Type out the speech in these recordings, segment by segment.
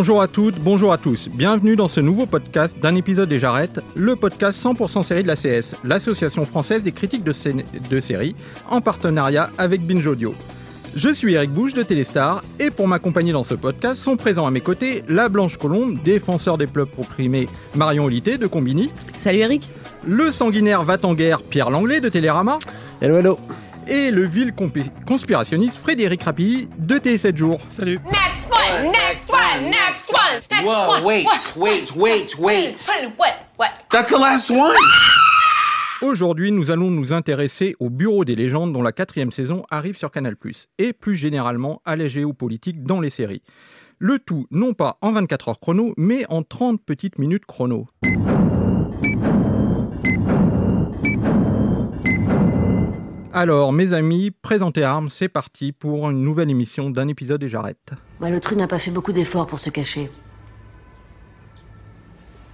Bonjour à toutes, bonjour à tous. Bienvenue dans ce nouveau podcast d'un épisode des Jarrettes, le podcast 100% série de la CS, l'association française des critiques de, sé- de séries, en partenariat avec Binge Audio. Je suis Eric Bouche de Téléstar et pour m'accompagner dans ce podcast sont présents à mes côtés la Blanche Colombe, défenseur des peuples opprimés Marion Olité de Combini, Salut Eric le sanguinaire va-t-en-guerre Pierre Langlais de Télérama Hello, hello. et le vil conspirationniste Frédéric Rapilly de T7 Jours. Next one, next one, next one, next Whoa, one. wait, what, wait, wait, wait. What, what, what? That's the last one. Aujourd'hui, nous allons nous intéresser au Bureau des légendes dont la quatrième saison arrive sur Canal+, et plus généralement à la géopolitique dans les séries. Le tout non pas en 24 heures chrono, mais en 30 petites minutes chrono. Alors, mes amis, présentez armes, c'est parti pour une nouvelle émission d'un épisode des Jarrettes. Malotru n'a pas fait beaucoup d'efforts pour se cacher.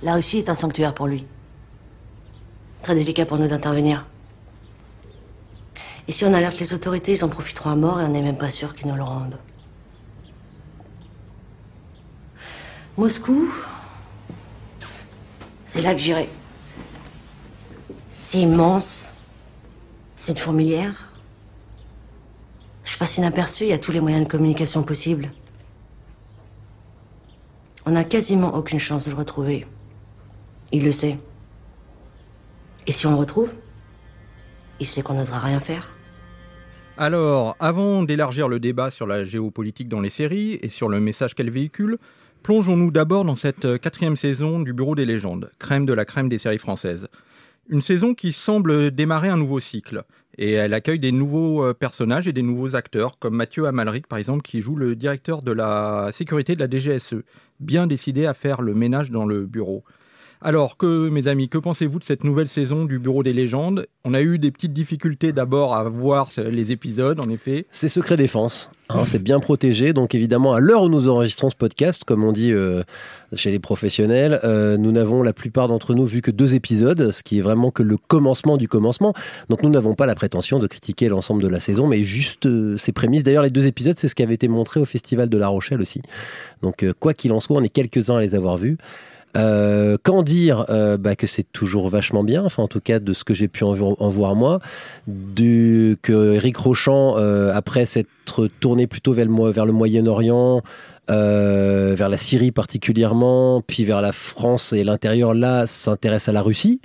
La Russie est un sanctuaire pour lui. Très délicat pour nous d'intervenir. Et si on alerte les autorités, ils en profiteront à mort et on n'est même pas sûr qu'ils nous le rendent. Moscou, c'est là que j'irai. C'est immense. C'est une fourmilière. Je passe inaperçu, il y a tous les moyens de communication possibles. On n'a quasiment aucune chance de le retrouver. Il le sait. Et si on le retrouve, il sait qu'on n'osera rien faire. Alors, avant d'élargir le débat sur la géopolitique dans les séries et sur le message qu'elle véhicule, plongeons-nous d'abord dans cette quatrième saison du Bureau des légendes, crème de la crème des séries françaises. Une saison qui semble démarrer un nouveau cycle, et elle accueille des nouveaux euh, personnages et des nouveaux acteurs, comme Mathieu Amalric par exemple, qui joue le directeur de la sécurité de la DGSE, bien décidé à faire le ménage dans le bureau. Alors que, mes amis, que pensez-vous de cette nouvelle saison du Bureau des légendes? On a eu des petites difficultés d'abord à voir les épisodes, en effet. C'est secret défense. hein, c'est bien protégé. Donc évidemment, à l'heure où nous enregistrons ce podcast, comme on dit euh, chez les professionnels, euh, nous n'avons la plupart d'entre nous vu que deux épisodes, ce qui est vraiment que le commencement du commencement. Donc nous n'avons pas la prétention de critiquer l'ensemble de la saison, mais juste euh, ses prémices. D'ailleurs, les deux épisodes, c'est ce qui avait été montré au Festival de La Rochelle aussi. Donc euh, quoi qu'il en soit, on est quelques-uns à les avoir vus. Euh, Qu'en dire euh, bah, que c'est toujours vachement bien, enfin en tout cas de ce que j'ai pu en, vo- en voir moi, du, que Eric Rochant, euh, après s'être tourné plutôt vers le, vers le Moyen-Orient, euh, vers la Syrie particulièrement, puis vers la France et l'intérieur, là s'intéresse à la Russie.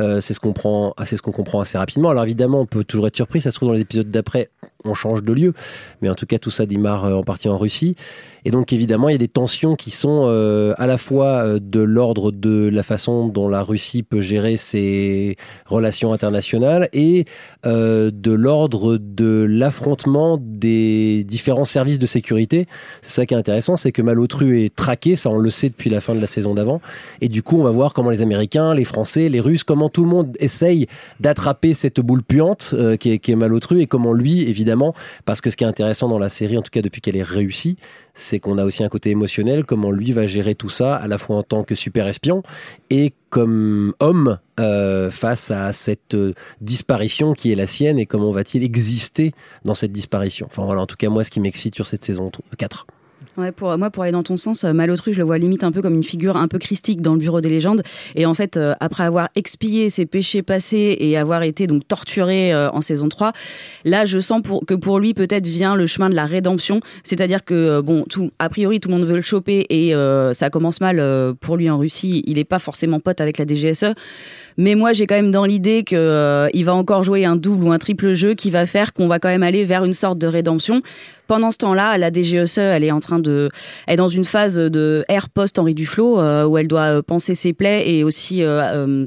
Euh, c'est ce qu'on comprend assez rapidement. Alors évidemment, on peut toujours être surpris. Ça se trouve dans les épisodes d'après, on change de lieu, mais en tout cas tout ça démarre euh, en partie en Russie. Et donc évidemment, il y a des tensions qui sont euh, à la fois de l'ordre de la façon dont la Russie peut gérer ses relations internationales et de l'ordre de l'affrontement des différents services de sécurité. C'est ça qui est intéressant, c'est que Malotru est traqué, ça on le sait depuis la fin de la saison d'avant. Et du coup, on va voir comment les Américains, les Français, les Russes, comment tout le monde essaye d'attraper cette boule puante euh, qui, est, qui Malotru et comment lui, évidemment, parce que ce qui est intéressant dans la série, en tout cas depuis qu'elle est réussie, c'est qu'on a aussi un côté émotionnel, comment lui va gérer tout ça, à la fois en tant que super espion et comme homme euh, face à cette euh, disparition qui est la sienne et comment va-t-il exister dans cette disparition. Enfin voilà, en tout cas moi, ce qui m'excite sur cette saison 4. Ouais, pour moi, pour aller dans ton sens, euh, Malotru, je le vois limite un peu comme une figure un peu christique dans le bureau des légendes. Et en fait, euh, après avoir expié ses péchés passés et avoir été donc torturé euh, en saison 3, là, je sens que pour lui, peut-être vient le chemin de la rédemption. C'est-à-dire que, bon, tout, a priori, tout le monde veut le choper et ça commence mal pour lui en Russie. Il n'est pas forcément pote avec la DGSE. Mais moi, j'ai quand même dans l'idée que euh, il va encore jouer un double ou un triple jeu qui va faire qu'on va quand même aller vers une sorte de rédemption. Pendant ce temps-là, la DGSE, elle est en train de, elle est dans une phase de air post Henri Duflo euh, où elle doit euh, penser ses plaies et aussi euh,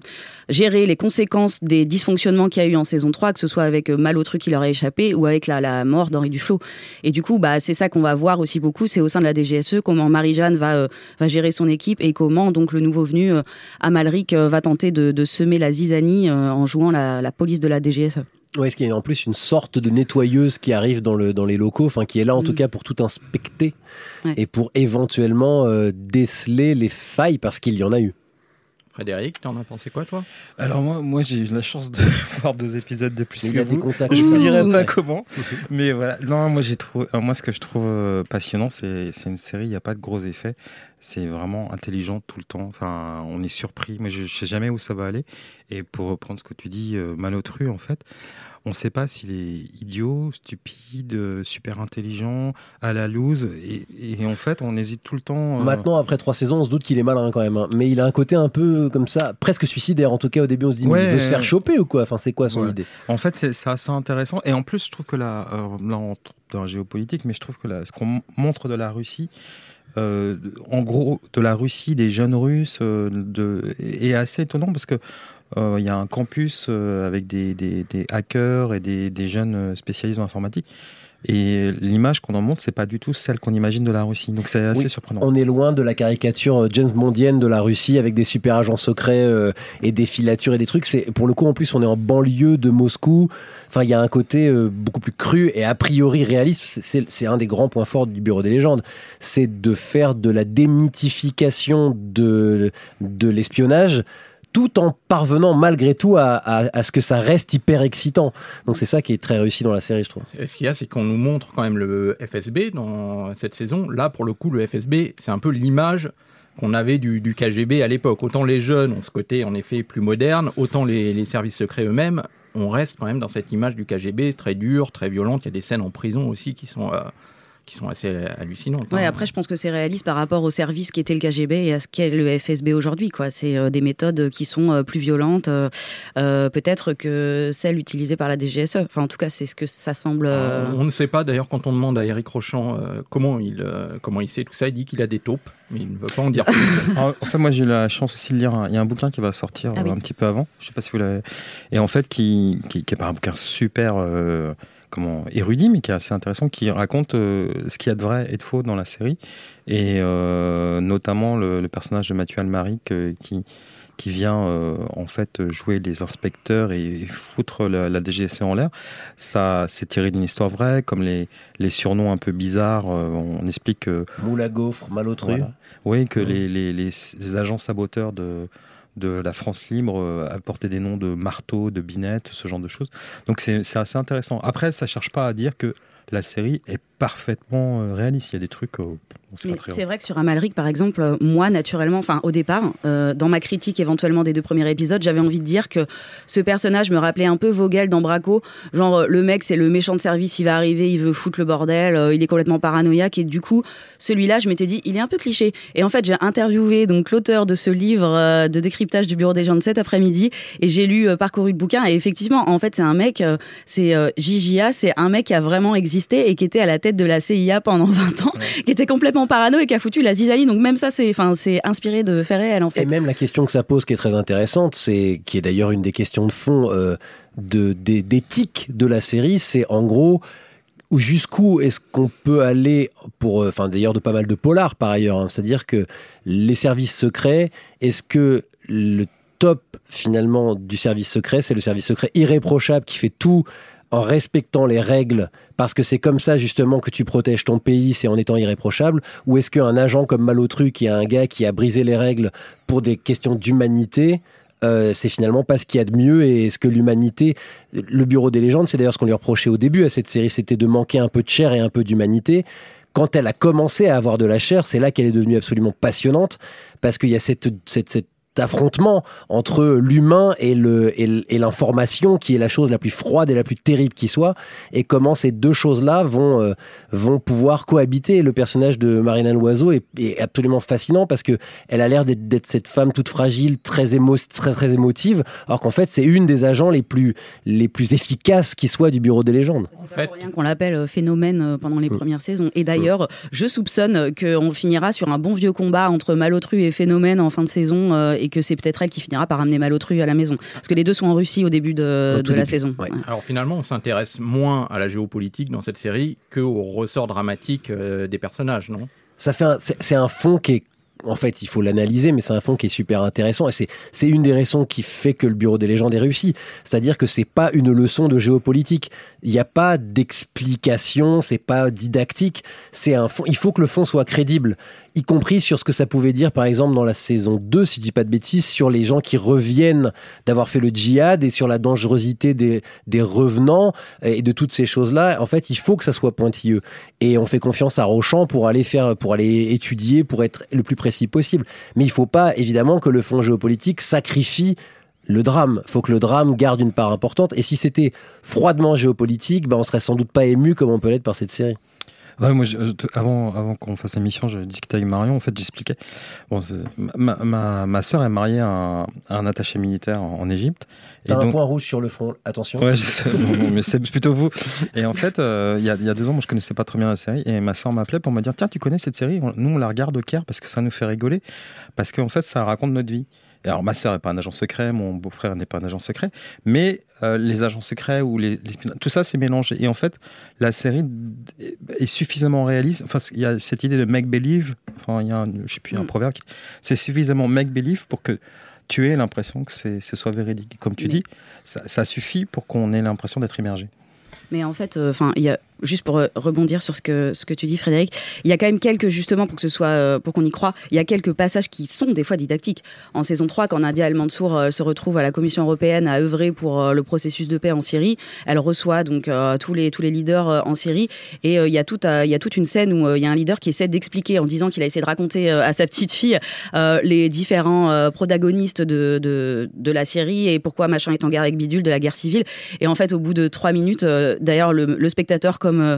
gérer les conséquences des dysfonctionnements qu'il y a eu en saison 3, que ce soit avec Malotru qui leur a échappé ou avec la, mort d'Henri Duflo. Et du coup, bah, c'est ça qu'on va voir aussi beaucoup, c'est au sein de la DGSE comment Marie-Jeanne va, gérer son équipe et comment donc le nouveau venu, Amalric, va tenter de, semer la zizanie en jouant la police de la DGSE. Ouais, est-ce qu'il y a en plus une sorte de nettoyeuse qui arrive dans, le, dans les locaux, enfin qui est là en Mm. tout cas pour tout inspecter Ouais. et pour éventuellement euh, déceler les failles parce qu'il y en a eu. Frédéric, t'en as pensé quoi, toi? Alors moi, moi j'ai eu la chance de voir deux épisodes de plus Il que a des vous. contacts, Je vous dirai pas comment, mais voilà. Non, moi j'ai trouvé. euh, moi, ce que je trouve euh, passionnant, c'est c'est une série. Il n'y a pas de gros effets. C'est vraiment intelligent tout le temps. Enfin, on est surpris. Mais je, je sais jamais où ça va aller. Et pour reprendre ce que tu dis, euh, Malotru, en fait, on ne sait pas s'il est idiot, stupide, euh, super intelligent, à la loose. Et, et en fait, on hésite tout le temps. euh, Maintenant, après trois saisons, on se doute qu'il est malin quand même. hein. Mais il a un côté un peu comme ça, presque suicidaire. En tout cas, au début, on se dit, mais Ouais. il veut se faire choper ou quoi? Enfin, c'est quoi son Ouais. idée? En fait, c'est assez intéressant. Et en plus, je trouve que là, euh, là on dans la géopolitique, mais je trouve que là, ce qu'on montre de la Russie, euh, en gros, de la Russie, des jeunes Russes, euh, de, est assez étonnant parce que il y a un campus euh, avec des, des, des hackers et des, des jeunes euh, spécialistes en informatique. Et l'image qu'on en montre, c'est pas du tout celle qu'on imagine de la Russie. Donc c'est assez Oui, surprenant. On est loin de la caricature euh, James Bondienne de la Russie avec des super agents secrets euh, et des filatures et des trucs. C'est pour le coup en plus on est en banlieue de Moscou. Enfin il y a un côté euh, beaucoup plus cru et a priori réaliste. C'est un des grands points forts du Bureau des légendes, c'est de faire de la démythification de de l'espionnage tout en parvenant malgré tout à, ce que ça reste hyper excitant. Donc c'est ça qui est très réussi dans la série, je trouve. Et Ce qu'il y a, c'est qu'on nous montre quand même le FSB dans cette saison. Là, pour le coup, le FSB, c'est un peu l'image qu'on avait du, KGB à l'époque. Autant les jeunes ont ce côté, en effet, plus moderne, autant les, les services secrets eux-mêmes, on reste quand même dans cette image du KGB très dure, très violente. Il y a des scènes en prison aussi qui sont, euh, qui sont assez hallucinantes. Ouais, hein. après, je pense que c'est réaliste par rapport au service qui était le KGB et à ce qu'est le FSB aujourd'hui. quoi. C'est euh, des méthodes qui sont euh, plus violentes, euh, peut-être que celles utilisées par la DGSE. Enfin, en tout cas, c'est ce que ça semble. euh, Euh, on ne sait pas d'ailleurs quand on demande à Eric Rochant euh, comment, il, euh, comment il sait tout ça, il dit qu'il a des taupes, mais il ne veut pas en dire plus. En en fait, moi, j'ai eu la chance aussi de lire. un- Il y a un bouquin qui va sortir Ah oui. un petit peu avant. Je sais pas si vous l'avez. Et en fait, qui, qui, qui est pas un bouquin super. Comment érudit mais qui est assez intéressant qui raconte euh, ce qu'il y a de vrai et de faux dans la série et euh, notamment le, le personnage de Mathieu Almaric euh, qui qui vient euh, en fait jouer les inspecteurs et foutre la, la DGSE en l'air. Ça, c'est tiré d'une histoire vraie, comme les, les surnoms un peu bizarres. on explique que Moule à gaufre, malotru. voilà. Oui, que les, les, les agents saboteurs de, de la France libre euh, apportaient des noms de marteau, de binette, ce genre de choses. Donc c'est c'est assez intéressant. Après, ça cherche pas à dire que la série est parfaitement euh, réaliste. Il y a des trucs, euh, c'est vrai que sur Amalric, par exemple, euh, moi, naturellement, enfin, au départ, euh, dans ma critique éventuellement des deux premiers épisodes, j'avais envie de dire que ce personnage me rappelait un peu Vogel dans Braco. Genre, le mec, c'est le méchant de service, il va arriver, il veut foutre le bordel, euh, il est complètement paranoïaque. Et du coup, celui-là, je m'étais dit, il est un peu cliché. Et en fait, j'ai interviewé donc l'auteur de ce livre de décryptage du bureau des gens de cet après-midi et j'ai lu, parcouru le bouquin. Et effectivement, en fait, c'est un mec, c'est JJA, c'est un mec qui a vraiment existé et qui était à la tête de la CIA pendant 20 ans, qui était complètement parano et qui a foutu la zizanie. Donc même ça, c'est, enfin, c'est inspiré de faits réels en fait. Et même la question que ça pose, qui est très intéressante, c'est qui est d'ailleurs une des questions de fond euh, de des- d'éthique de la série, c'est en gros où jusqu'où est-ce qu'on peut aller pour, euh, enfin d'ailleurs de pas mal de polars par ailleurs, hein. c'est-à-dire que les services secrets, est-ce que le top finalement du service secret, c'est le service secret irréprochable qui fait tout en respectant les règles, parce que c'est comme ça justement que tu protèges ton pays, c'est en étant irréprochable, ou est-ce qu'un agent comme Malotru, qui est un gars qui a brisé les règles pour des questions d'humanité, euh, c'est finalement pas ce qu'il y a de mieux, et est-ce que l'humanité, le Bureau des légendes, c'est d'ailleurs ce qu'on lui reprochait au début à cette série, c'était de manquer un peu de chair et un peu d'humanité. Quand elle a commencé à avoir de la chair, c'est là qu'elle est devenue absolument passionnante, parce qu'il y a cette, cette, cette cet affrontement entre l'humain et l'information qui est la chose la plus froide et la plus terrible qui soit et comment ces deux choses-là vont euh, vont pouvoir cohabiter. Le personnage de Marina Loiseau est, est absolument fascinant parce que elle a l'air d'être cette femme toute fragile très émo très très émotive alors qu'en fait c'est une des agents les plus les plus efficaces qui soit du bureau des légendes. C'est pas pour rien qu'on l'appelle euh, phénomène euh, pendant les premières saisons. Et d'ailleurs, je soupçonne qu'on finira sur un bon vieux combat entre Malotru et Phénomène en fin de saison euh, et que c'est peut-être elle qui finira par amener Malotru à la maison. Parce que les deux sont en Russie au début de, Au tout de la début, saison. ouais. Ouais. Alors finalement, on s'intéresse moins à la géopolitique dans cette série que au ressort dramatique euh, des personnages, non? Ça fait c'est un fond qui est en fait, il faut l'analyser, mais c'est un fond qui est super intéressant et c'est une des raisons qui fait que le Bureau des légendes est réussi. C'est-à-dire que c'est pas une leçon de géopolitique. Il n'y a pas d'explication, c'est pas didactique. C'est un fond. Il faut que le fond soit crédible, y compris sur ce que ça pouvait dire, par exemple, dans la saison 2, si je dis pas de bêtises, sur les gens qui reviennent d'avoir fait le djihad et sur la dangerosité des, revenants et de toutes ces choses-là. En fait, il faut que ça soit pointilleux. Et on fait confiance à Rochant pour aller faire, pour aller étudier, pour être le plus précis possible. Mais il faut pas, évidemment, que le fond géopolitique sacrifie le drame. faut que le drame garde une part importante. Et si c'était froidement géopolitique, ben on serait sans doute pas ému comme on peut l'être par cette série. Ouais, moi, euh, avant, avant qu'on fasse l'émission, je discutais avec Marion. En fait, j'expliquais. Bon, ma, ma, ma sœur est mariée à un, à un attaché militaire en, en Égypte. T'as un point rouge sur le front. Attention. Ouais, sais, mais c'est plutôt vous. Et en fait, euh, il y, a, il y a deux ans, moi, je connaissais pas très bien la série, et ma soeur m'appelait pour me dire, tiens, tu connais cette série? Nous, on la regarde au Caire parce que ça nous fait rigoler, parce qu'en fait, ça raconte notre vie. Et alors, ma sœur n'est pas un agent secret, mon beau-frère n'est pas un agent secret, mais euh, les agents secrets ou les, les- tout ça, c'est mélangé. Et en fait, la série est- suffisamment réaliste. Enfin, il y a cette idée de make believe. Enfin, il y a, un, je sais plus, un Mm. proverbe. qui- C'est suffisamment make believe pour que tu aies l'impression que c'est, ce soit véridique. Comme tu Mais- dis, ça, ça suffit pour qu'on ait l'impression d'être immergé. Mais en fait, euh, enfin, il y a juste pour euh, rebondir sur ce que ce que tu dis, Frédéric, il y a quand même quelques justement pour que ce soit euh, pour qu'on y croit, il y a quelques passages qui sont des fois didactiques. En saison 3, quand Nadia El Mansour euh, se retrouve à la Commission européenne à œuvrer pour le processus de paix en Syrie, elle reçoit donc tous les tous les leaders en Syrie et il y a il y a toute une scène où il y a un leader qui essaie d'expliquer en disant qu'il a essayé de raconter à sa petite fille les différents protagonistes de, de de la Syrie et pourquoi machin est en guerre avec bidule de la guerre civile et en fait, au bout de trois minutes, d'ailleurs, le, le spectateur, comme euh,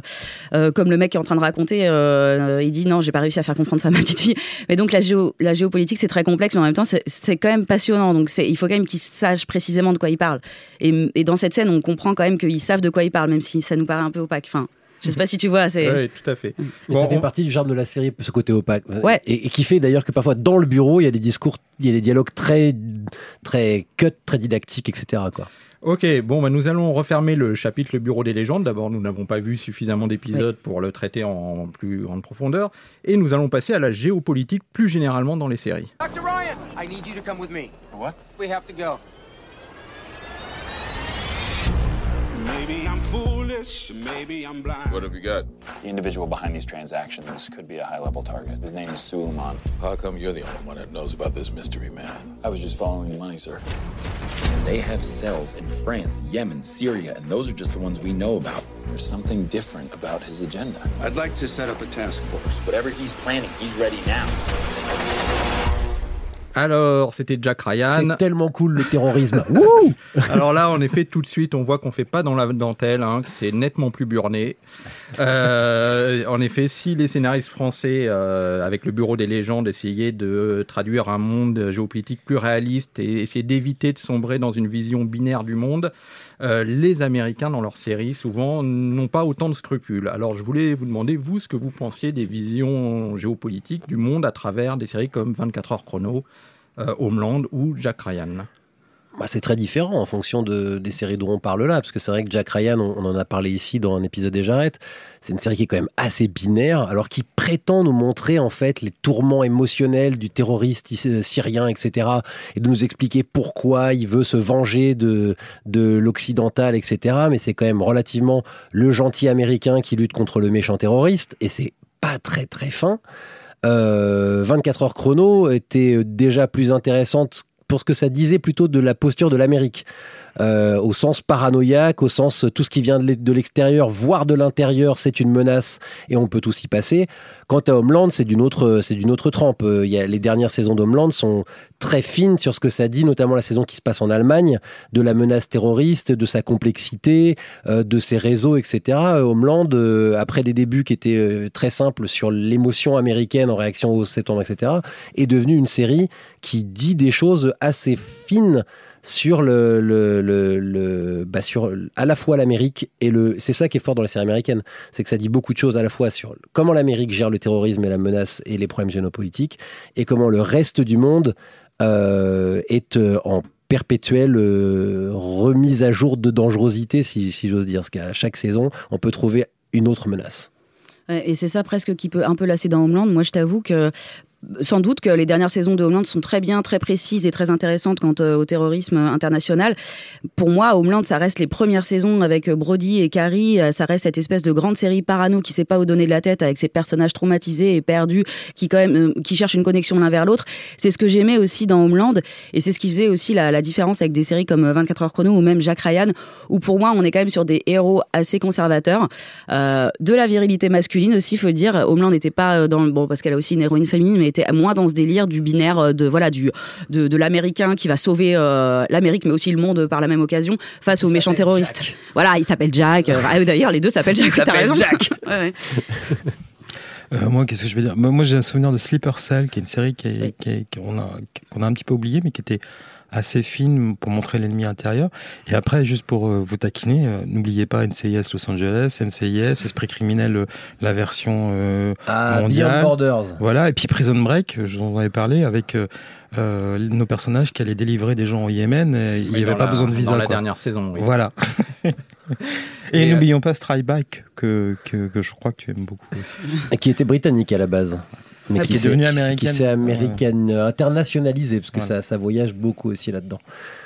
euh, comme le mec qui est en train de raconter, euh, il dit non, j'ai pas réussi à faire comprendre ça à ma petite fille. Mais donc la géo, la géopolitique, c'est très complexe, mais en même temps, c'est- quand même passionnant. Donc il faut quand même qu'ils sachent précisément de quoi ils parlent. Et, et dans cette scène, on comprend quand même qu'ils savent de quoi ils parlent, même si ça nous paraît un peu opaque. Enfin, je sais pas si tu vois, c'est. Oui, tout à fait. Mais Bon, ça fait on- partie du charme de la série, ce côté opaque. Ouais. Et, et qui fait d'ailleurs que parfois dans le bureau, il y a des discours, il y a des dialogues très, très cut, très didactiques, etc. Quoi. Ok, bon, bah, nous allons refermer le chapitre Le Bureau des légendes. D'abord, nous n'avons pas vu suffisamment d'épisodes pour le traiter en plus grande profondeur. Et nous allons passer à la géopolitique plus généralement dans les séries. Dr. Ryan, I need you to come with me. What? We have to go. Maybe I'm foolish, maybe I'm blind. What have you got? The individual behind these transactions could be a high level target. His name is Suleiman. How come you're the only one that knows about this mystery man? I was just following the money, sir. They have cells in France, Yemen, Syria, and those are just the ones we know about. There's something different about his agenda. I'd like to set up a task force. Whatever he's planning, he's ready now. Alors, c'était Jack Ryan. C'est tellement cool le terrorisme. Wouh Alors là, en effet, tout de suite, on voit qu'on fait pas dans la dentelle, hein, que c'est nettement plus burné. Euh, en effet, si les scénaristes français, euh, avec le Bureau des légendes, essayaient de traduire un monde géopolitique plus réaliste et essayer d'éviter de sombrer dans une vision binaire du monde, euh, les Américains, dans leurs séries, souvent, n'ont pas autant de scrupules. Alors, je voulais vous demander, vous, ce que vous pensiez des visions géopolitiques du monde à travers des séries comme 24 heures chrono, euh, Homeland ou Jack Ryan. Bah, c'est très différent en fonction de, des séries dont on parle là, parce que c'est vrai que Jack Ryan, on, en a parlé ici dans un épisode des Jarrettes, c'est une série qui est quand même assez binaire, alors qui prétend nous montrer en fait les tourments émotionnels du terroriste is- syrien, etc., et de nous expliquer pourquoi il veut se venger de, de l'occidental, etc., mais c'est quand même relativement le gentil américain qui lutte contre le méchant terroriste, et c'est pas très très fin. Euh, 24 heures chrono était déjà plus intéressante pour ce que ça disait plutôt de la posture de l'Amérique. Euh, au sens paranoïaque, au sens tout ce qui vient de l'e- de l'extérieur, voire de l'intérieur, c'est une menace et on peut tous y passer. Quant à Homeland, c'est d'une autre, c'est d'une autre trempe. Euh, il y a, les dernières saisons d'Homeland sont très fines sur ce que ça dit, notamment la saison qui se passe en Allemagne, de la menace terroriste, de sa complexité, euh, de ses réseaux, etc. Euh, Homeland, euh, après des débuts qui étaient euh, très simples sur l'émotion américaine en réaction au septembre, etc., est devenue une série qui dit des choses assez fines sur le, le, le, bah sur à la fois l'Amérique et le c'est ça qui est fort dans les séries américaines c'est que ça dit beaucoup de choses à la fois sur comment l'Amérique gère le terrorisme et la menace et les problèmes géopolitiques et comment le reste du monde euh, est euh, en perpétuelle euh, remise à jour de dangerosité si, j'ose dire parce qu'à chaque saison on peut trouver une autre menace Et c'est ça presque qui peut un peu lasser dans Homeland. Moi, je t'avoue que sans doute que les dernières saisons de Homeland sont très bien, très précises et très intéressantes quant euh, au terrorisme international. Pour moi, Homeland, ça reste les premières saisons avec euh, Brody et Carrie. Euh, Ça reste cette espèce de grande série parano qui sait pas où donner de la tête avec ses personnages traumatisés et perdus qui quand même qui cherchent une connexion l'un vers l'autre. C'est ce que j'aimais aussi dans Homeland et c'est ce qui faisait aussi la, différence avec des séries comme euh, 24 heures chrono ou même Jack Ryan où pour moi on est quand même sur des héros assez conservateurs, de la virilité masculine aussi, faut le dire. Homeland n'était pas dans le bon parce qu'elle a aussi une héroïne féminine, mais était moins dans ce délire du binaire euh, de voilà du de, de l'américain qui va sauver euh, l'Amérique, mais aussi le monde par la même occasion face aux méchants terroristes. Voilà, il s'appelle Jack. Ah, D'ailleurs, les deux s'appellent Jack. Il t'as. Jack. Ouais, ouais. Euh, moi, qu'est-ce que je vais dire? Moi, j'ai un souvenir de Sleeper Cell, qui est une série qui est- qui est- qu'on a, qu'on a un petit peu oubliée, mais qui était assez fine pour montrer l'ennemi intérieur. Et après, juste pour euh, vous taquiner, euh, n'oubliez pas NCIS Los Angeles, NCIS, Esprit criminel, euh, la version euh, Ah, mondiale. Beyond Borders. Voilà, et puis Prison Break, j'en avais parlé avec euh, euh, nos personnages qui allaient délivrer des gens au Yémen. et il n'y avait pas la- besoin de visa. dans la quoi. dernière saison, oui. Voilà. et Et, euh, n'oublions pas Strike Back, que, que, que je crois que tu aimes beaucoup aussi. qui était britannique à la base mais Ah, qui, qui est s'est- devenue américaine. qui s'est américaine euh, internationalisée parce que Voilà. ça, ça voyage beaucoup aussi là-dedans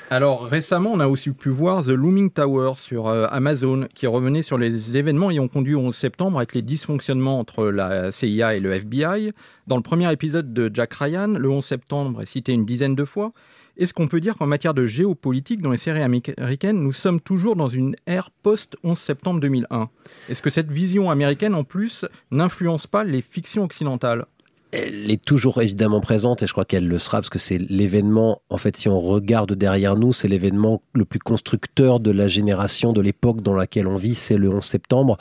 Alors récemment, on a aussi pu voir The Looming Tower sur euh, Amazon, qui revenait sur les événements ayant conduit au 11 septembre avec les dysfonctionnements entre la CIA et le FBI. Dans le premier épisode de Jack Ryan, le 11 septembre est cité une dizaine de fois. Est-ce qu'on peut dire qu'en matière de géopolitique, dans les séries américaines, nous sommes toujours dans une ère post-11 septembre 2001 Est-ce que cette vision américaine, en plus, n'influence pas les fictions occidentales? Elle est toujours évidemment présente et je crois qu'elle le sera parce que c'est l'événement, en fait, si on regarde derrière nous, c'est l'événement le plus constructeur de la génération, de l'époque dans laquelle on vit, c'est le 11 septembre.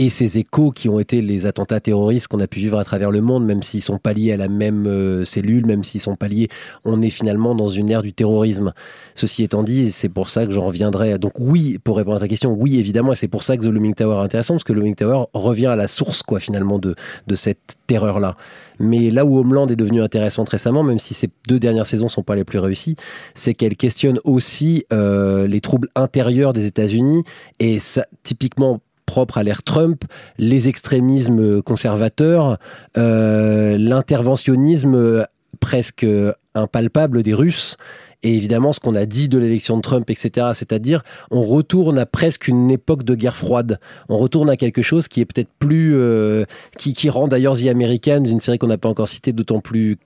Et ces échos qui ont été les attentats terroristes qu'on a pu vivre à travers le monde, même s'ils sont pas liés à la même euh, cellule, même s'ils sont pas liés, on est finalement dans une ère du terrorisme. Ceci étant dit, c'est pour ça que j'en reviendrai. Donc oui, pour répondre à ta question, oui évidemment, et c'est pour ça que The Looming Tower est intéressant, parce que The Looming Tower revient à la source, quoi, finalement, de, de cette terreur-là. Mais là où Homeland est devenu intéressante récemment, même si ces deux dernières saisons sont pas les plus réussies, c'est qu'elle questionne aussi euh, les troubles intérieurs des États-Unis et ça, typiquement propre à l'ère Trump, les extrémismes conservateurs, euh, l'interventionnisme presque impalpable des Russes. Et évidemment, ce qu'on a dit de l'élection de Trump, etc., c'est-à-dire, on retourne à presque une époque de guerre froide. On retourne à quelque chose qui est peut-être plus, euh, qui, qui rend d'ailleurs The Americans, une série qu'on n'a pas encore citée, d'autant plus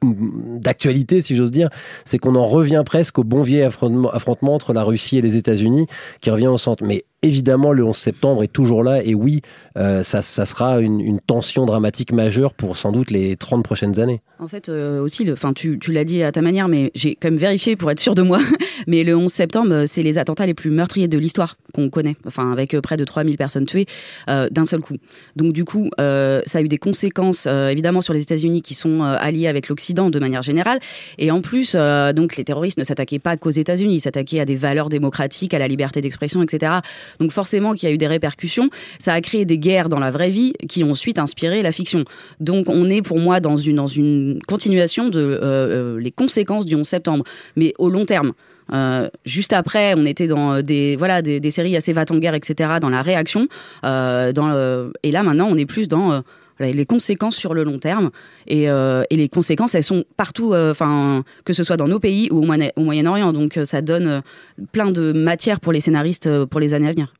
d'actualité, si j'ose dire. C'est qu'on en revient presque au bon vieil affrontement, affrontement entre la Russie et les États-Unis, qui revient au centre. Mais évidemment, le 11 septembre est toujours là, et oui, euh, ça, sera une, tension dramatique majeure pour sans doute les 30 prochaines années. En fait, euh, aussi, le, tu, tu l'as dit à ta manière, mais j'ai quand même vérifié pour être sûr de moi. mais le 11 septembre, euh, c'est les attentats les plus meurtriers de l'histoire qu'on connaît. Enfin, avec près de 3000 personnes tuées d'un seul coup. Donc, du coup, ça a eu des conséquences, évidemment, sur les États-Unis qui sont alliés avec l'Occident de manière générale. Et en plus, donc, les terroristes ne s'attaquaient pas qu'aux États-Unis, ils s'attaquaient à des valeurs démocratiques, à la liberté d'expression, etc. Donc, forcément, qu'il y a eu des répercussions. Ça a créé des guerres dans la vraie vie qui ont ensuite inspiré la fiction. Donc, on est pour moi dans une, dans une continuation de euh, euh, les conséquences du 11 septembre, mais au long terme. Euh, juste après, on était dans des voilà des, séries assez va en guerre, etc. Dans la réaction, et là maintenant, on est plus dans les conséquences sur le long terme. Et, euh, les conséquences, elles sont partout, euh, que ce soit dans nos pays ou au, Moyen- au Moyen-Orient. Donc euh, ça donne plein de matière pour les scénaristes pour les années à venir.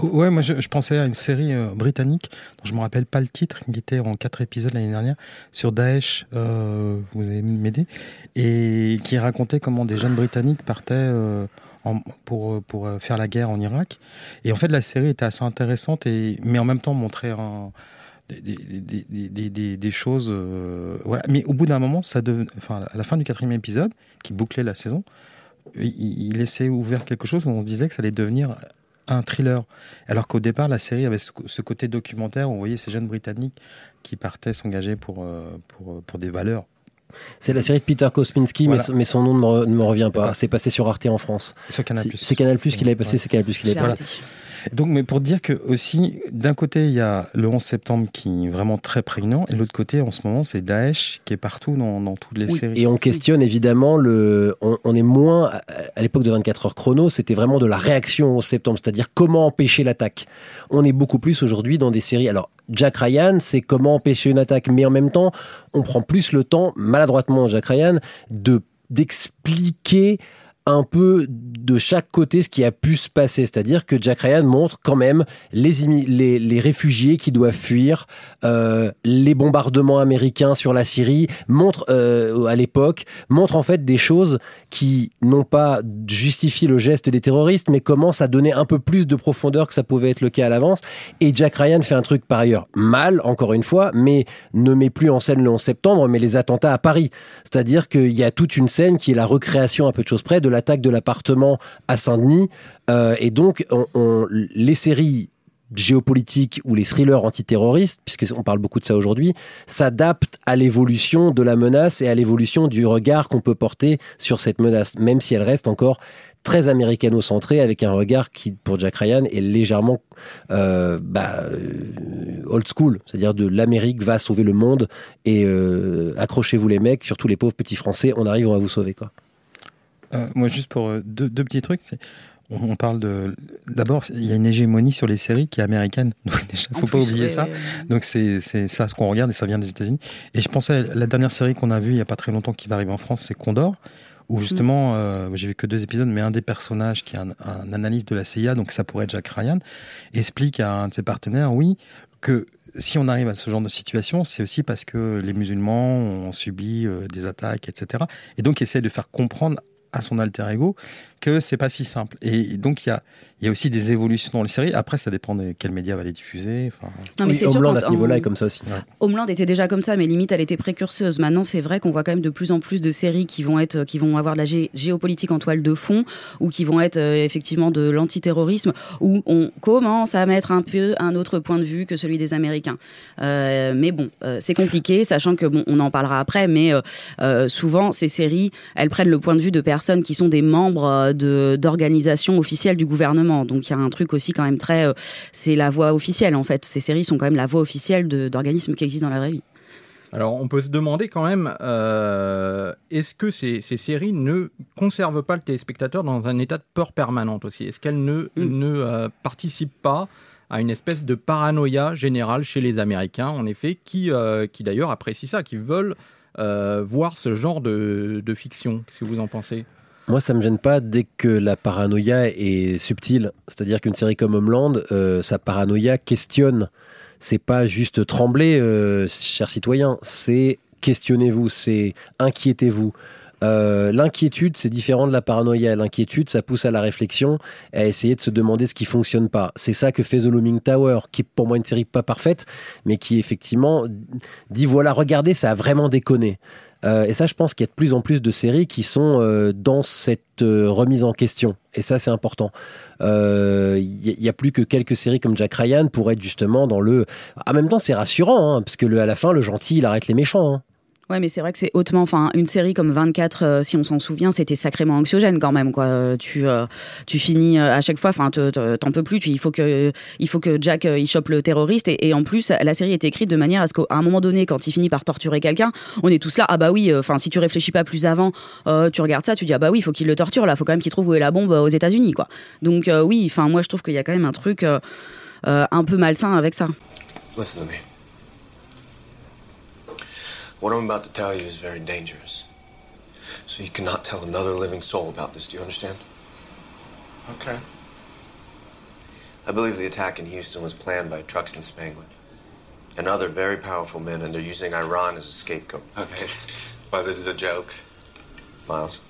Ouais, moi je, pensais à une série britannique dont je me rappelle pas le titre, qui était en quatre épisodes l'année dernière sur Daesh. vous allez m'aider et qui racontait comment des jeunes britanniques partaient en- pour, pour faire la guerre en Irak. Et en fait, la série était assez intéressante, et, mais en même temps montrait un, des, des, des, des- choses. euh, voilà. Mais au bout d'un moment, ça deven- enfin, à la fin du quatrième épisode, qui bouclait la saison, il, il laissait ouvert quelque chose où on se disait que ça allait devenir un thriller. Alors qu'au départ, la série avait ce, ce côté documentaire où on voyait ces jeunes Britanniques qui partaient s'engager pour, euh, pour, pour des valeurs. C'est la série de Peter Kosminski, mais Voilà. mais, son nom ne me, re- ne me revient pas. C'est passé sur Arte en France. Sur Canal+. C'est- C'est Canal Plus qui l'avait passé, Ouais. c'est Canal Plus qui l'avait passé. Donc, mais pour dire que aussi, d'un côté, il y a le 11 septembre qui est vraiment très prégnant, et de l'autre côté, en ce moment, c'est Daesh qui est partout dans, dans toutes les Oui, séries. Et on questionne évidemment le. On, on est moins à, l'époque de 24 heures chrono, c'était vraiment de la réaction au septembre, c'est-à-dire comment empêcher l'attaque. On est beaucoup plus aujourd'hui dans des séries. Alors Jack Ryan, c'est comment empêcher une attaque, mais en même temps, on prend plus le temps, maladroitement Jack Ryan, de d'expliquer un peu de chaque côté ce qui a pu se passer. C'est-à-dire que Jack Ryan montre quand même les, les réfugiés qui doivent fuir, euh, les bombardements américains sur la Syrie, montre euh, à l'époque, montre en fait des choses qui n'ont pas justifié le geste des terroristes, mais commencent à donner un peu plus de profondeur que ça pouvait être le cas à l'avance. Et Jack Ryan fait un truc par ailleurs mal, encore une fois, mais ne met plus en scène le 11 septembre, mais les attentats à Paris. C'est-à-dire qu'il y a toute une scène qui est la recréation à peu de choses près de l'attaque de l'appartement à Saint-Denis. Euh, et donc, on- on- les séries géopolitiques ou les thrillers antiterroristes, puisqu'on parle beaucoup de ça aujourd'hui, s'adaptent à l'évolution de la menace et à l'évolution du regard qu'on peut porter sur cette menace, même si elle reste encore très américano-centrée, avec un regard qui, pour Jack Ryan, est légèrement euh, bah, euh, old school, c'est-à-dire de l'Amérique va sauver le monde et accrochez-vous les mecs, surtout les pauvres petits Français, on arrive, on va vous sauver quoi. Euh, moi, juste pour euh, deux, deux petits trucs. On, on parle de. D'abord, il y a une hégémonie sur les séries qui est américaine. Donc, déjà, En faut pas oublier ça. Donc, c'est ça ce qu'on regarde et ça vient des États-Unis. Et je pensais à la dernière série qu'on a vue il y a pas très longtemps qui va arriver en France, c'est Condor. Où justement, euh, j'ai vu que deux épisodes, mais un des personnages qui est un, un analyste de la CIA, donc ça pourrait être Jack Ryan, explique à un de ses partenaires, oui, que si on arrive à ce genre de situation, c'est aussi parce que les musulmans ont subi euh, des attaques, etc. Et donc, essaie de faire comprendre à son alter ego que c'est pas si simple. Et donc, il y a, il y a aussi des évolutions dans les séries. Après, ça dépend de quel média va les diffuser. Enfin, Non, mais Oui, c'est sûr, Homeland à ce niveau-là on- est comme ça aussi. Homeland était déjà comme ça, mais limite elle était précurseuse. Maintenant, c'est vrai qu'on voit quand même de plus en plus de séries qui vont être, qui vont avoir de la gé- géopolitique en toile de fond, ou qui vont être euh, effectivement de l'antiterrorisme, où on commence à mettre un peu un autre point de vue que celui des Américains. Euh, mais bon, euh, c'est compliqué, sachant que bon, on en parlera après, mais euh, euh, souvent ces séries, elles prennent le point de vue de personnes qui sont des membres de d'organisations officielles du gouvernement. Donc il y a un truc aussi quand même très, euh, c'est la voix officielle en fait. Ces séries sont quand même la voix officielle d'organismes qui existent dans la vraie vie. Alors, on peut se demander quand même, euh, est-ce que ces, ces séries ne conservent pas le téléspectateur dans un état de peur permanente aussi? Est-ce qu'elles ne, ne euh, participent pas à une espèce de paranoïa générale chez les Américains, en effet, qui, euh, qui d'ailleurs apprécient ça, qui veulent voir ce genre de, de fiction? Qu'est-ce que vous en pensez? Moi, ça me gêne pas dès que la paranoïa est subtile. C'est-à-dire qu'une série comme Homeland, euh, sa paranoïa questionne. C'est pas juste trembler, euh, chers citoyens. C'est questionnez-vous, c'est inquiétez-vous. Euh, L'inquiétude, c'est différent de la paranoïa. L'inquiétude, ça pousse à la réflexion, à essayer de se demander ce qui fonctionne pas. C'est ça que fait The Looming Tower, qui est pour moi une série pas parfaite, mais qui effectivement dit voilà, regardez, ça a vraiment déconné. Euh, et ça, je pense qu'il y a de plus en plus de séries qui sont euh, dans cette euh, remise en question. Et ça, c'est important. Il n'y a, plus que quelques séries comme Jack Ryan pour être justement dans le. En même temps, c'est rassurant, hein, parce que à la fin, le gentil, il arrête les méchants. hein. Ouais, mais c'est vrai que c'est hautement. Enfin, une série comme 24, euh, si on s'en souvient, c'était sacrément anxiogène quand même. Quoi. Euh, Tu, euh, tu finis à chaque fois. Enfin, te- te- t'en peux plus. Tu, il faut que, il faut que Jack il chope le terroriste. Et, en plus, la série est écrite de manière à ce qu'à un moment donné, quand il finit par torturer quelqu'un, on est tous là. Ah bah oui. Enfin, si tu réfléchis pas plus avant, tu regardes ça, tu dis ah bah oui, il faut qu'il le torture. Là, faut quand même qu'il trouve où est la bombe aux États-Unis, quoi. Donc oui. Enfin, moi, je trouve qu'il y a quand même un truc un peu malsain avec ça. What I'm about to tell you is very dangerous. So you cannot tell another living soul about this. Do you understand? Okay. I believe the attack in Houston was planned by Truxton Spangler and other very powerful men, and they're using Iran as a scapegoat. Okay. Well, this is a joke. Miles,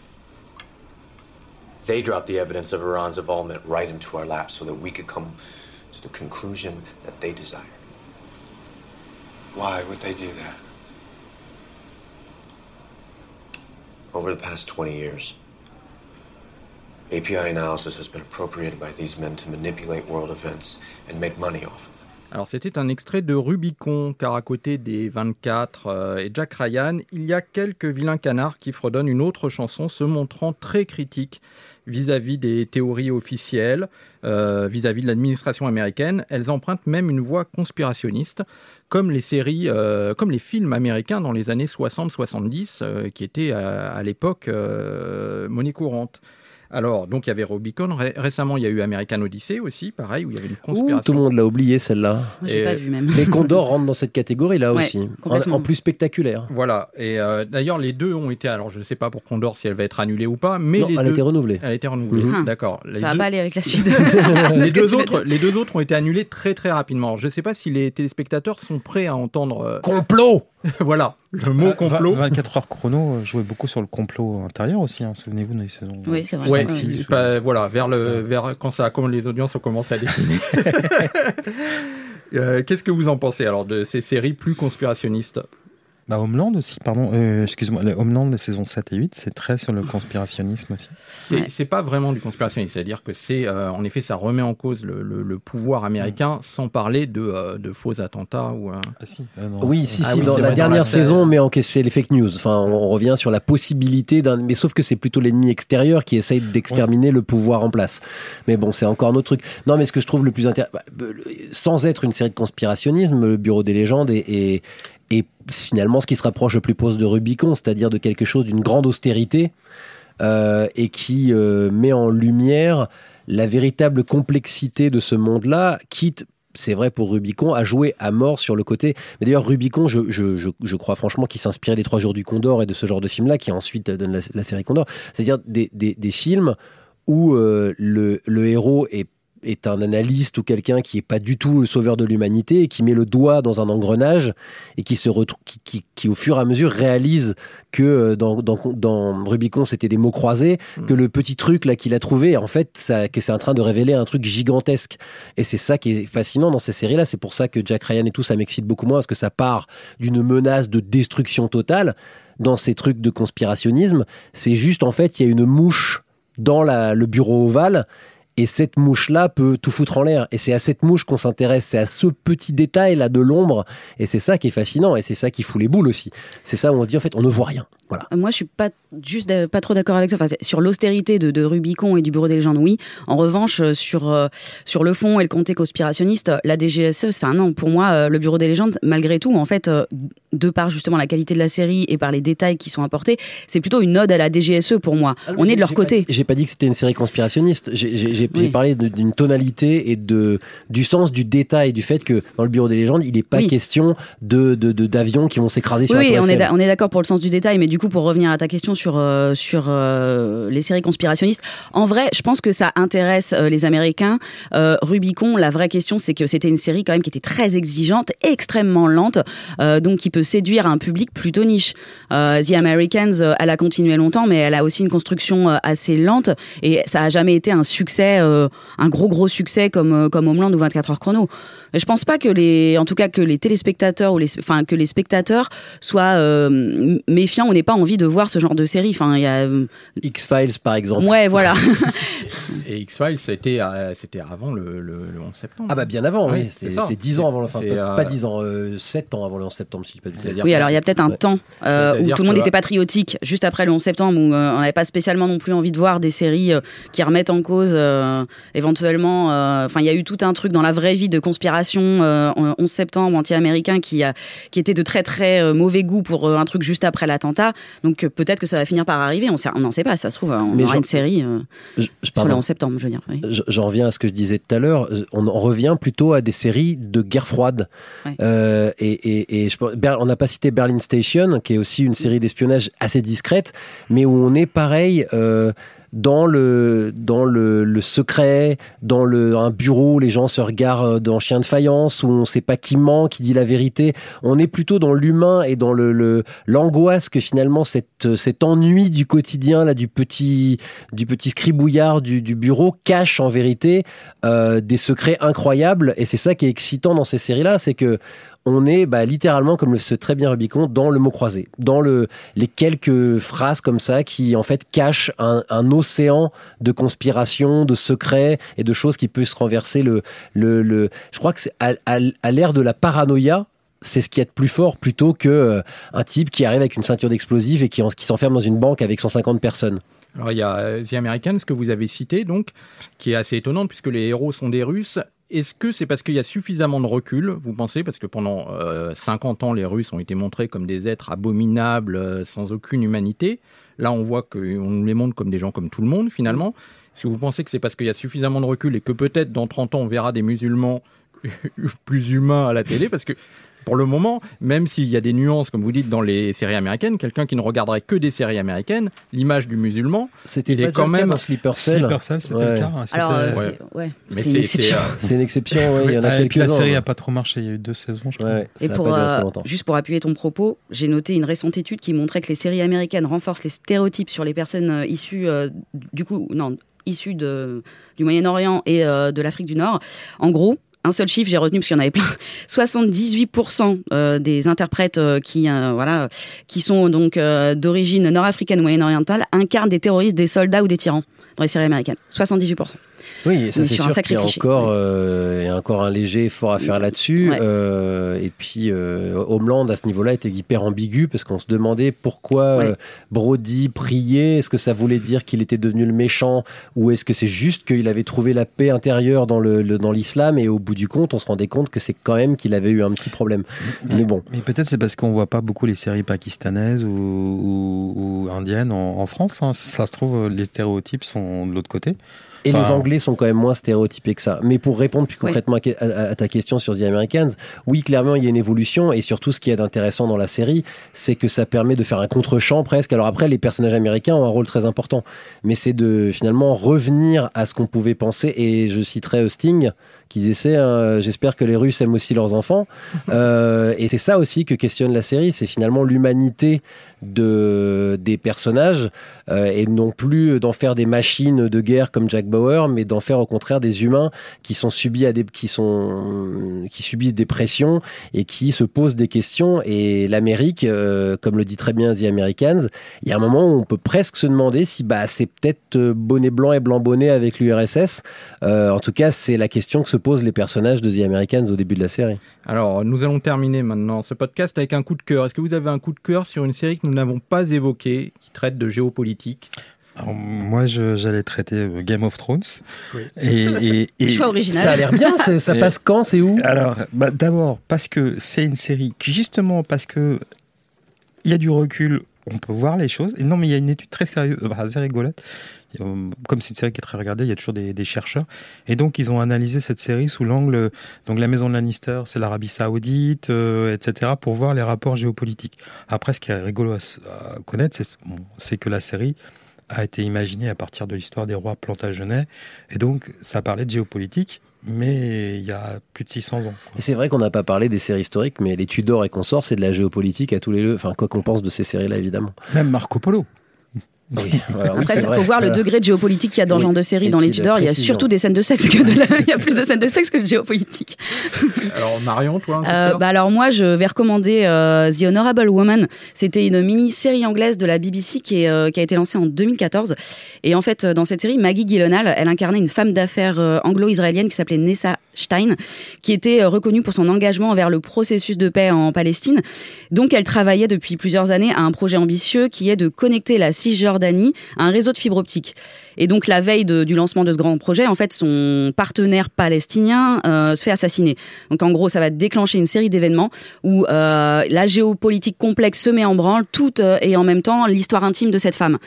They dropped the evidence of Iran's involvement right into our laps so that we could come to the conclusion that they desired. Why would they do that? Over the past 20 years, API analysis has been appropriated by these men to manipulate world events and make money off of Alors c'était un extrait de Rubicon, car à côté des 24 euh, et Jack Ryan, il y a quelques vilains canards qui fredonnent une autre chanson se montrant très critique vis-à-vis des théories officielles, euh, vis-à-vis de l'administration américaine. Elles empruntent même une voix conspirationniste, comme les séries, euh, comme les films américains dans les années 60-70, euh, qui étaient à, à l'époque euh, monnaie courante. Alors, donc il y avait Rubicon. Ré- récemment, il y a eu American Odyssey aussi, pareil, où il y avait une Ouh, conspiration. tout le monde l'a oublié celle-là. Moi, j'ai pas vu même. Les Condors rentrent dans cette catégorie-là Ouais, aussi. En, plus spectaculaire. Voilà. Et euh, d'ailleurs, les deux ont été. Alors, je ne sais pas pour Condor si elle va être annulée ou pas, mais Non, les elle a été renouvelée. Elle a été renouvelée. Mhm. D'accord. Les Ça va deux- pas aller avec la suite. les, deux autres, les deux autres ont été annulés très très rapidement. Je ne sais pas si les téléspectateurs sont prêts à entendre. euh, Complot voilà, le mot Ah, complot. 24 heures chrono euh, jouait beaucoup sur le complot intérieur aussi. hein. Souvenez-vous des saisons. Oui, c'est vrai. Ouais, pas- voilà, vers le, vers quand ça, quand les audiences ont commencé à décliner. Euh, Qu'est-ce que vous en pensez alors de ces séries plus conspirationnistes? Bah, Homeland aussi, pardon. Euh, Excuse-moi, Homeland des saisons 7 et 8, c'est très sur le conspirationnisme aussi. C'est Ouais. pas vraiment du conspirationnisme, c'est-à-dire que c'est, euh, en effet, ça remet en cause le, le- le pouvoir américain, sans parler de, euh, de faux attentats ou. euh, Ah si. euh, non, Oui, si, Ah si, oui, dans la vrai, dernière dans la saison, mais encaissé les fake news. Enfin, on, on revient sur la possibilité d'un. Mais sauf que c'est plutôt l'ennemi extérieur qui essaye d'exterminer le pouvoir en place. Mais bon, c'est encore un autre truc. Non, mais ce que je trouve le plus intéressant, sans être une série de conspirationnisme, le Bureau des légendes est, est, est finalement ce qui se rapproche le plus proche de Rubicon, c'est-à-dire de quelque chose d'une grande austérité euh, et qui euh, met en lumière la véritable complexité de ce monde-là, quitte c'est vrai pour Rubicon, à jouer à mort sur le côté. Mais d'ailleurs, Rubicon, je, je, je, crois franchement qu'il s'inspirait des Trois Jours du Condor et de ce genre de film-là, qui ensuite donne la, série Condor. C'est-à-dire des, des, des films où euh, le, le héros est est un analyste ou quelqu'un qui est pas du tout le sauveur de l'humanité et qui met le doigt dans un engrenage et qui se qui, qui, qui, au fur et à mesure réalise que euh, dans, dans, dans Rubicon c'était des mots croisés que le petit truc là qu'il a trouvé en fait ça, que c'est en train de révéler un truc gigantesque. Et c'est ça qui est fascinant dans ces séries là c'est pour ça que Jack Ryan et tout ça m'excite beaucoup moins parce que ça part d'une menace de destruction totale dans ces trucs de conspirationnisme. C'est juste en fait il y a une mouche dans la, le bureau ovale et cette mouche-là peut tout foutre en l'air. Et c'est à cette mouche qu'on s'intéresse. C'est à ce petit détail-là de l'ombre. Et c'est ça qui est fascinant. Et c'est ça qui fout les boules aussi. C'est ça où on se dit, en fait, on ne voit rien. Voilà. Moi, je suis pas juste pas trop d'accord avec ça. Enfin, sur l'austérité de, de Rubicon et du Bureau des légendes, oui. En revanche, euh, sur euh, sur le fond et le comté conspirationniste, euh, la DGSE, enfin non, pour moi, euh, le Bureau des légendes, malgré tout, en fait, euh, de par justement la qualité de la série et par les détails qui sont apportés, c'est plutôt une ode à la DGSE pour moi. On est de leur côté. J'ai pas dit que c'était une série conspirationniste. J'ai Oui. parlé d'une tonalité et de du sens du détail, du fait que dans le Bureau des légendes, il n'est pas Oui. question de d'avions qui vont s'écraser sur Oui, la oui, on est, on d'accord pour le sens du détail, mais du pour revenir à ta question sur, euh, sur euh, les séries conspirationnistes, en vrai, je pense que ça intéresse euh, les Américains. Rubicon, la vraie question, c'est que c'était une série quand même qui était très exigeante, extrêmement lente, donc qui peut séduire un public plutôt niche. The Americans, elle a continué longtemps, mais elle a aussi une construction assez lente, et ça a jamais été un succès, un gros gros succès comme comme Homeland ou 24 heures chrono. Je pense pas que les, en tout cas que les téléspectateurs ou enfin que les spectateurs soient méfiants ou pas envie de voir ce genre de série. Enfin, il y a euh, X-Files, par exemple. Ouais, voilà. Et X-Files, c'était euh, c'était avant le, le, le 11 septembre. Ah bah bien avant, oui. C'était ça. c'était 10 ans avant le enfin, euh, pas 10 ans, euh, 7 ans avant le 11 septembre, si je dis pas de bêtises. Oui, alors il y a peut-être un Ouais. temps euh, où tout le monde était patriotique juste après le 11 septembre, où euh, on n'avait pas spécialement non plus envie de voir des séries euh, qui remettent en cause euh, éventuellement. euh, Enfin, il y a eu tout un truc dans la vraie vie de conspiration euh, en 11 septembre anti-américain qui a qui était de très très euh, mauvais goût pour euh, un truc juste après l'attentat. Donc euh, peut-être que ça va finir par arriver. On n'en sait pas. Ça se trouve, on Mais aura une série euh, Je- je- sur le pardon. 11 septembre, je veux dire. oui. J'en reviens à ce que je disais tout à l'heure. On en revient plutôt à des séries de guerre froide. Ouais. Euh, et, et, et je pense- Ber- on n'a pas cité Berlin Station, qui est aussi une série d'espionnage assez discrète, mais où on est pareil. euh, dans le dans le, le secret, dans le un bureau, les gens se regardent dans chien de faïence où on sait pas qui ment, qui dit la vérité. On est plutôt dans l'humain et dans le l'angoisse que finalement cette cet ennui du quotidien là du petit du petit scribouillard du, du bureau cache en vérité euh, des secrets incroyables et c'est ça qui est excitant dans ces séries là, c'est que on est bah, littéralement, comme le fait très bien Rubicon, dans le mot croisé, dans le, les quelques phrases comme ça qui en fait cachent un, océan de conspiration, de secrets et de choses qui peuvent se renverser. Le. Je crois que c'est à, l'ère de la paranoïa, c'est ce qui est de plus fort plutôt que euh, un type qui arrive avec une ceinture d'explosifs et qui, en- qui s'enferme dans une banque avec 150 personnes. Alors il y a euh, The Americans que vous avez cité donc, qui est assez étonnante puisque les héros sont des Russes. Est-ce que c'est parce qu'il y a suffisamment de recul, vous pensez Parce que pendant euh, 50 ans, les Russes ont été montrés comme des êtres abominables, euh, sans aucune humanité? Là, on voit qu'on les montre comme des gens comme tout le monde, finalement. Est-ce que vous pensez que c'est parce qu'il y a suffisamment de recul et que peut-être dans 30 ans, on verra des musulmans plus humains à la télé? Parce que pour le moment, même s'il y a des nuances, comme vous dites, dans les séries américaines, quelqu'un qui ne regarderait que des séries américaines, l'image du musulman, C'était est quand même dans Sleeper Cell. Sleeper Cell, c'était Ouais. le cas. hein, Alors, euh, Ouais. Mais c'est une exception. c'est, euh, une exception, il y en a la série hein. a pas trop marché, il y a eu deux saisons, je crois. Et pour, euh, juste pour appuyer ton propos, j'ai noté une récente étude qui montrait que les séries américaines renforcent les stéréotypes sur les personnes euh, issues euh, du coup non issues de, du Moyen-Orient et euh, de l'Afrique du Nord. En gros. Un seul chiffre, j'ai retenu parce qu'il y en avait plein. 78% euh, des interprètes euh, qui, euh, voilà, qui sont donc d'origine nord-africaine ou moyen-orientale incarnent des terroristes, des soldats ou des tyrans dans les séries américaines. 78%. Oui, ça c'est sûr qu'il y a encore, euh, y a encore un léger effort à faire là-dessus. Ouais. Euh, et puis euh, Homeland à ce niveau-là était hyper ambigu parce qu'on se demandait pourquoi Ouais. Brody priait. Est-ce que ça voulait dire qu'il était devenu le méchant ou est-ce que c'est juste qu'il avait trouvé la paix intérieure dans le, le- dans l'islam et au bout du compte on se rendait compte que c'est quand même qu'il avait eu un petit problème. Mais bon. Mais peut-être c'est parce qu'on voit pas beaucoup les séries pakistanaises ou, ou- ou indiennes en, en France. hein. Ça se trouve, les stéréotypes sont de l'autre côté. Et les Anglais sont quand même moins stéréotypés que ça. Mais pour répondre plus Oui. concrètement à, à- à ta question sur The Americans, oui, clairement, il y a une évolution. Et surtout, ce qui est d'intéressant dans la série, c'est que ça permet de faire un contre-champ presque. Alors après, les personnages américains ont un rôle très important. Mais c'est de finalement revenir à ce qu'on pouvait penser. Et je citerai Sting qui essaient. hein, J'espère que les Russes aiment aussi leurs enfants. Euh, et c'est ça aussi que questionne la série. C'est finalement l'humanité de des personnages euh, et non plus d'en faire des machines de guerre comme Jack Bauer, mais d'en faire au contraire des humains qui sont subis à des qui sont qui subissent des pressions et qui se posent des questions. Et l'Amérique, euh, comme le dit très bien The Americans, il y a un moment où on peut presque se demander si bah c'est peut-être bonnet blanc et blanc bonnet avec l'URSS. En tout cas, c'est la question que se posent les personnages de The Americans au début de la série. Alors, nous allons terminer maintenant ce podcast avec un coup de cœur. Est-ce que vous avez un coup de cœur sur une série que nous n'avons pas évoquée, qui traite de géopolitique? Alors, moi, j'allais traiter euh, Game of Thrones. Oui. Et, et- et- Choix original. Ça a l'air bien. c'est- Ça passe quand C'est où? Alors, bah, d'abord, parce que c'est une série qui, justement, parce que il y a du recul, on peut voir les choses. Et non, mais il y a une étude très sérieuse, bah, assez rigolote. Comme c'est une série qui est très regardée, il y a toujours des, des chercheurs. Et donc, ils ont analysé cette série sous l'angle. Donc, la maison de Lannister, c'est l'Arabie Saoudite, euh, etc., pour voir les rapports géopolitiques. Après, ce qui est rigolo à, connaître, c'est bon, que la série a été imaginée à partir de l'histoire des rois Plantagenets. Et donc, ça parlait de géopolitique, mais il y a plus de 600 ans. Et c'est vrai qu'on n'a pas parlé des séries historiques, mais les Tudors et consorts, c'est de la géopolitique à tous les deux. Enfin, quoi qu'on pense de ces séries-là, évidemment. Même Marco Polo. Oui, voilà, Après, il faut voir le degré de géopolitique qu'il y a dans Oui. ce genre de série Et dans les Tudors. Il y a surtout des scènes de sexe que de la- il y a plus de scènes de sexe que de géopolitique. Alors, Marion, toi, un coup de Euh, bah alors moi, je vais recommander euh, The Honorable Woman. C'était une mini-série anglaise de la BBC qui, est, euh, qui a été lancée en 2014. Et en fait, dans cette série, Maggie Gyllenhaal, elle incarnait une femme d'affaires anglo-israélienne qui s'appelait Nessa Stein, qui était reconnue pour son engagement envers le processus de paix en Palestine. Donc, elle travaillait depuis plusieurs années à un projet ambitieux qui est de connecter la Cisjordanie un réseau de fibre optique. Et donc, la veille du lancement de ce grand projet, en fait, son partenaire palestinien euh, se fait assassiner. Donc, en gros, ça va déclencher une série d'événements où euh, la géopolitique complexe se met en branle, tout euh, et en même temps l'histoire intime de cette femme.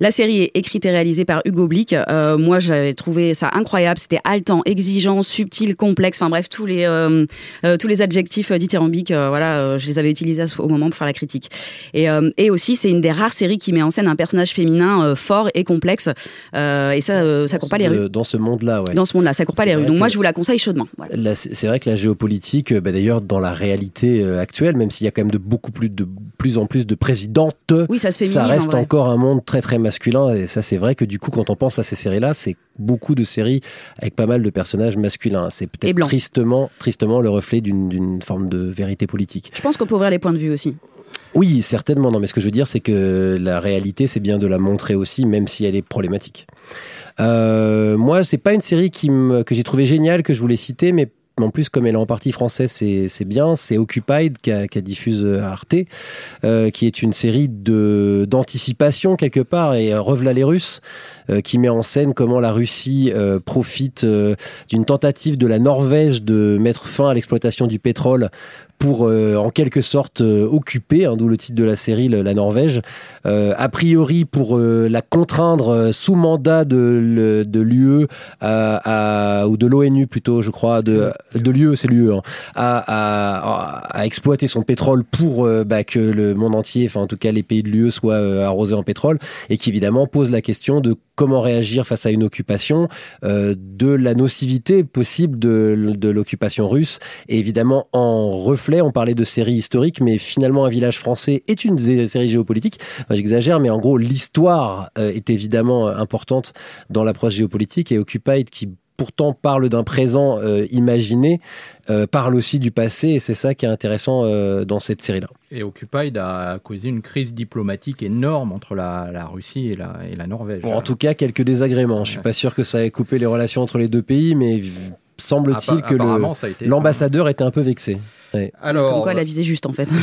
La série est écrite et réalisée par Hugo Blick. Euh, moi, j'avais trouvé ça incroyable. C'était haletant, exigeant, subtil, complexe. Enfin bref, tous les euh, euh, tous les adjectifs dithyrambiques, euh, voilà, je les avais utilisés au moment pour faire la critique. Et, et aussi, c'est une des rares séries qui met en scène un personnage féminin fort et complexe. Et ça, ça court pas les rues. dans ce monde-là, ouais. Dans ce monde-là, ça court pas les rues. Donc moi, je vous la conseille chaudement. Voilà. C'est vrai que la géopolitique, bah, d'ailleurs, dans la réalité actuelle, même s'il y a quand même de beaucoup plus de plus en plus de présidentes, Oui, ça se reste encore un monde très très masculin. Et ça, c'est vrai que du coup, quand on pense à ces séries-là, c'est beaucoup de séries avec pas mal de personnages masculins. C'est peut-être tristement, tristement le reflet d'une d'une forme de vérité politique. Je pense qu'on peut ouvrir les points de vue aussi. Oui, certainement. Non, mais ce que je veux dire, c'est que la réalité, c'est bien de la montrer aussi, même si elle est problématique. Euh, moi, c'est pas une série qui me, que j'ai trouvé géniale, que je voulais citer, mais en plus, comme elle est en partie française, c'est bien. C'est Occupied qu'a qu'a diffuse euh, Arte, euh, qui est une série de d'anticipation quelque part et euh, Rev'là les Russes, qui met en scène comment la Russie profite d'une tentative de la Norvège de mettre fin à l'exploitation du pétrole pour euh, en quelque sorte euh, occuper, hein, d'où le titre de la série, la Norvège, euh, a priori pour euh, la contraindre euh, sous mandat de, de l'UE à- ou de l'ONU plutôt, je crois, de, de l'UE, c'est l'UE, hein, à, à, à exploiter son pétrole pour euh, bah, que le monde entier, enfin en tout cas les pays de l'UE soient euh, arrosés en pétrole, et qui évidemment pose la question de comment réagir face à une occupation, euh, de la nocivité possible de, de l'occupation russe, et évidemment en reflet, on parlait de séries historiques, mais finalement un village français est une série géopolitique. Enfin, J'exagère, mais en gros l'histoire euh, est évidemment euh, importante dans l'approche géopolitique, et Occupied qui pourtant parle d'un présent euh, imaginé, euh, parle aussi du passé, et c'est ça qui est intéressant euh, dans cette série-là. Et Occupied a causé une crise diplomatique énorme entre la, la Russie et la, et la Norvège. Bon, en tout cas, quelques désagréments. Je suis pas sûr que ça ait coupé les relations entre les deux pays, mais semble-t-il que l'ambassadeur était un peu vexé. Ouais. Alors, Comme quoi, elle a visé juste en fait.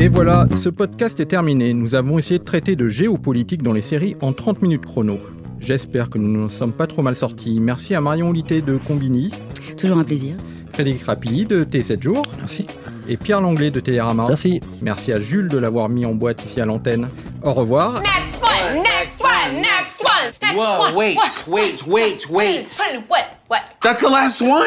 Et voilà, ce podcast est terminé. Nous avons essayé de traiter de géopolitique dans les séries en 30 minutes chrono. J'espère que nous ne nous sommes pas trop mal sortis. Merci à Marion Olité de Combini, Toujours un plaisir. Frédéric Rapilly de T7 Jours. Merci. Et Pierre Langlais de Télérama. Merci. Merci à Jules de l'avoir mis en boîte ici à l'antenne. Au revoir. Next one, next one, next one, next Whoa, one. wait, what, wait, wait, wait. What? What? That's the last one.